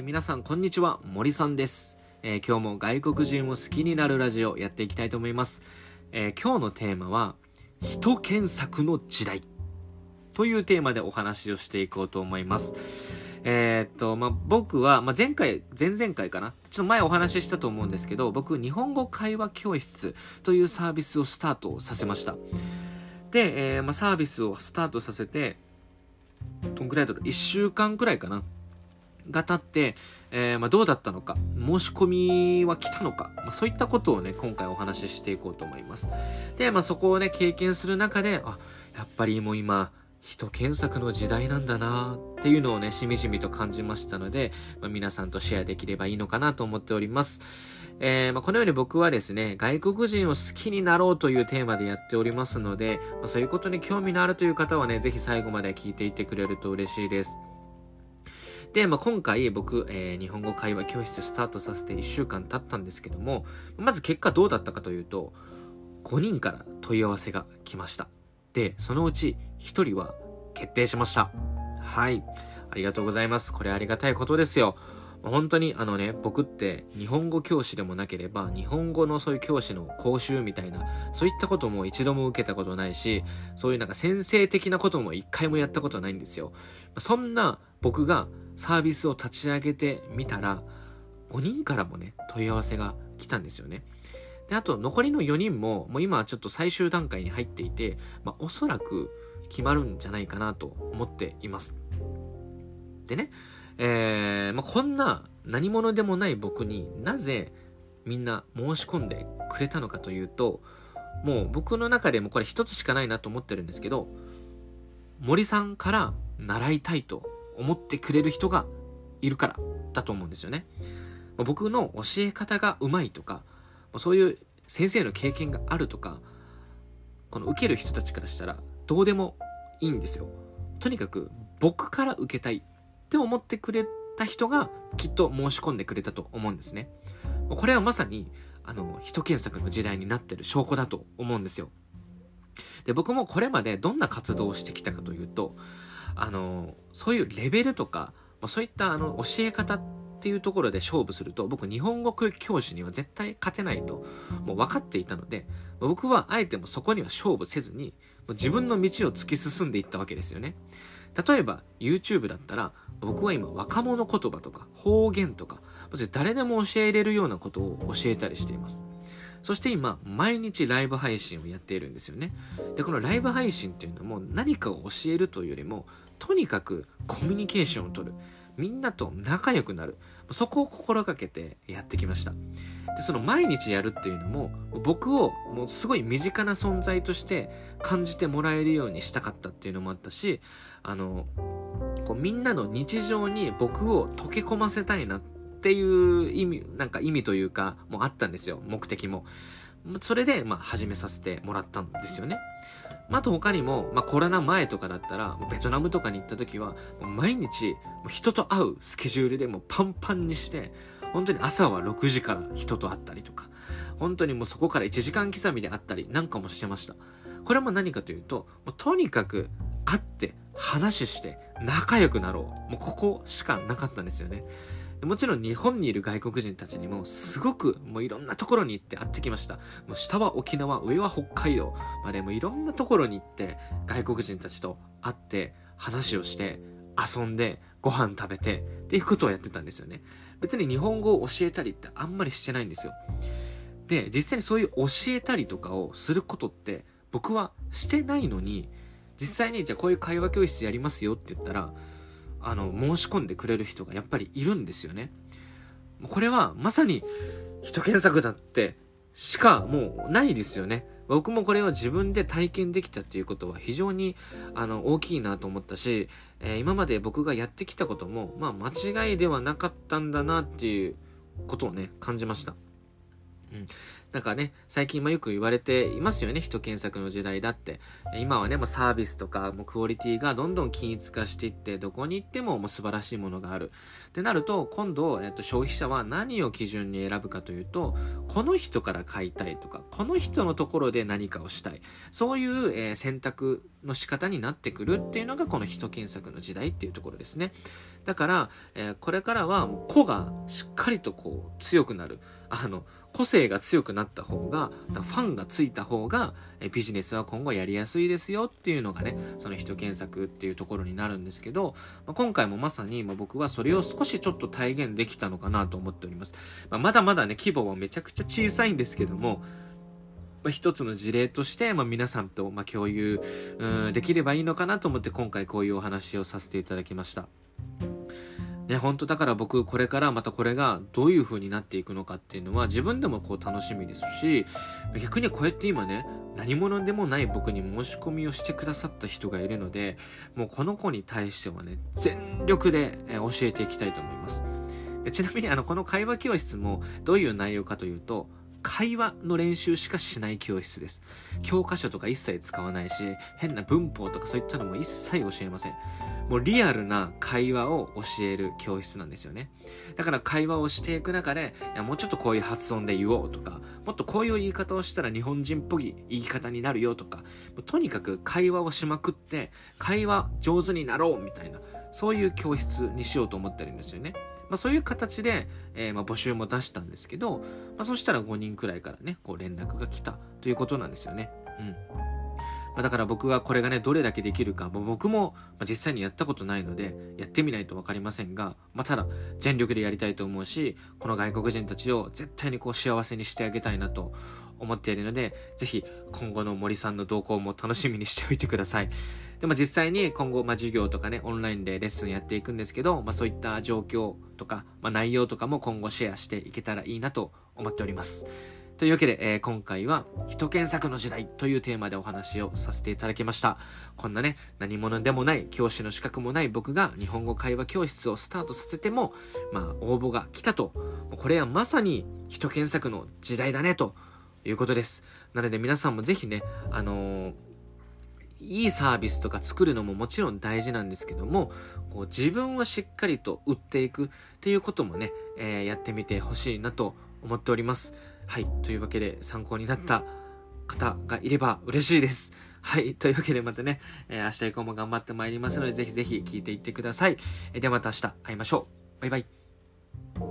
え、皆さんこんにちは、森さんです、えー、今日も外国人を好きになるラジオやっていきたいと思います。えー、今日のテーマは、人検索の時代というテーマでお話をしていこうと思います。えー、っと、まあ、僕は、まあ、前回、前々回かなちょっと前お話ししたと思うんですけど、僕、日本語会話教室というサービスをスタートさせました。で、えー、まあ、サービスをスタートさせて、どんくらいだろう、1週間くらいかなが経って、えー、まあ、どうだったのか、申し込みは来たのか、まあ、そういったことをね、今回お話ししていこうと思います。で、まあ、そこをね、経験する中で、あ、やっぱりもう今、人検索の時代なんだなっていうのをね、しみじみと感じましたので、まあ、皆さんとシェアできればいいのかなと思っております。えー、まあ、このように僕はですね、外国人を好きになろうというテーマでやっておりますので、まあ、そういうことに興味のあるという方はね、ぜひ最後まで聞いていってくれると嬉しいです。で、まあ、今回僕、えー、日本語会話教室スタートさせて1週間経ったんですけども、まず結果どうだったかというと、5人から問い合わせが来ました。で、そのうち1人は決定しました。はい。ありがとうございます。これありがたいことですよ。本当にあのね、僕って日本語教師でもなければ、日本語のそういう教師の講習みたいな、そういったことも一度も受けたことないし、そういうなんか先生的なことも一回もやったことないんですよ。そんな僕がサービスを立ち上げてみたら、5人からもね、問い合わせが来たんですよね。で、あと残りの4人も、もう今はちょっと最終段階に入っていて、まあ、おそらく決まるんじゃないかなと思っています。でね、えー、まあ、こんな何者でもない僕になぜみんな申し込んでくれたのかというと、もう僕の中でもこれ一つしかないなと思ってるんですけど、森さんから習いたいと思ってくれる人がいるからだと思うんですよね。僕の教え方がうまいとか、そういう先生の経験があるとか、この受ける人たちからしたらどうでもいいんですよ。とにかく僕から受けたいって思ってくれた人がきっと申し込んでくれたと思うんですね。これはまさにあの人検索の時代になってる証拠だと思うんですよ。で僕もこれまでどんな活動をしてきたかというとあのそういうレベルとか、まあ、そういったあの教え方っていうところで勝負すると僕日本語教師には絶対勝てないともう分かっていたので僕はあえてもそこには勝負せずに自分の道を突き進んでいったわけですよね。例えば YouTube だったら僕は今若者言葉とか方言とか誰でも教えれるようなことを教えたりしています。そして今、毎日ライブ配信をやっているんですよね。で、このライブ配信っていうのも何かを教えるというよりも、とにかくコミュニケーションをとる。みんなと仲良くなる。そこを心がけてやってきました。で、その毎日やるっていうのも、僕をもうすごい身近な存在として感じてもらえるようにしたかったっていうのもあったし、あの、こうみんなの日常に僕を溶け込ませたいなってっていう意味、なんか意味というか、もうあったんですよ、目的も。それで、まあ、始めさせてもらったんですよね。あ、あと他にも、まあ、コロナ前とかだったら、ベトナムとかに行った時は、毎日、人と会うスケジュールでもうパンパンにして、本当に朝は6時から人と会ったりとか、本当にもうそこから1時間刻みで会ったりなんかもしてました。これも何かというと、もうとにかく会って話して仲良くなろう。もうここしかなかったんですよね。もちろん日本にいる外国人たちにもすごくもういろんなところに行って会ってきました。もう下は沖縄、上は北海道までもいろんなところに行って外国人たちと会って話をして遊んでご飯食べてっていうことをやってたんですよね。別に日本語を教えたりってあんまりしてないんですよ。で、実際にそういう教えたりとかをすることって僕はしてないのに実際にじゃあこういう会話教室やりますよって言ったらあの、申し込んでくれる人がやっぱりいるんですよね。これはまさに人検索だってしかもうないですよね。僕もこれを自分で体験できたっていうことは非常にあの大きいなと思ったし、えー、今まで僕がやってきたことも、まあ間違いではなかったんだなっていうことをね、感じました。うん。なんかね、最近もよく言われていますよね、人検索の時代だって。今はね、もうサービスとか、もうクオリティがどんどん均一化していって、どこに行ってももう素晴らしいものがある。ってなると、今度、えっと、消費者は何を基準に選ぶかというと、この人から買いたいとか、この人のところで何かをしたい。そういう、えー、選択の仕方になってくるっていうのが、この人検索の時代っていうところですね。だから、えー、これからは、個がしっかりとこう、強くなる。あの、個性が強くなった方が、ファンがついた方が、ビジネスは今後やりやすいですよっていうのがね、その人検索っていうところになるんですけど、まあ、今回もまさに、ま、僕はそれを少しちょっと体現できたのかなと思っております。まあ、まだまだね、規模はめちゃくちゃ小さいんですけども、まあ、一つの事例として、まあ、皆さんと、ま共有できればいいのかなと思って今回こういうお話をさせていただきました。ね、本当だから僕これからまたこれがどういう風になっていくのかっていうのは自分でもこう楽しみですし、逆にこうやって今ね、何者でもない僕に申し込みをしてくださった人がいるので、もうこの子に対してはね、全力で教えていきたいと思います。ちなみにあの、この会話教室もどういう内容かというと、会話の練習しかしない教室です。教科書とか一切使わないし、変な文法とかそういったのも一切教えません。もうリアルな会話を教える教室なんですよね。だから会話をしていく中で、いやもうちょっとこういう発音で言おうとか、もっとこういう言い方をしたら日本人っぽい言い方になるよとか、とにかく会話をしまくって、会話上手になろうみたいな、そういう教室にしようと思ってるんですよね。まあ、そういう形で、えー、まあ募集も出したんですけど、まあ、そしたら5人くらいからね、こう連絡が来たということなんですよね。うん。まあ、だから僕はこれがね、どれだけできるか、もう僕も実際にやったことないので、やってみないとわかりませんが、まあ、ただ、全力でやりたいと思うし、この外国人たちを絶対にこう幸せにしてあげたいなと思っているので、ぜひ今後の森さんの動向も楽しみにしておいてください。でも実際に今後、まあ、授業とかね、オンラインでレッスンやっていくんですけど、まあ、そういった状況とか、まあ、内容とかも今後シェアしていけたらいいなと思っております。というわけで、えー、今回は、人検索の時代というテーマでお話をさせていただきました。こんなね、何者でもない、教師の資格もない僕が日本語会話教室をスタートさせても、まあ、応募が来たと。これはまさに人検索の時代だね、ということです。なので皆さんもぜひね、あのーいいサービスとか作るのももちろん大事なんですけども、こう自分をしっかりと売っていくっていうこともね、えー、やってみてほしいなと思っております。はい。というわけで参考になった方がいれば嬉しいです。はい。というわけでまたね、えー、明日以降も頑張ってまいりますので、ぜひぜひ聞いていってください。えー、ではまた明日会いましょう。バイバイ。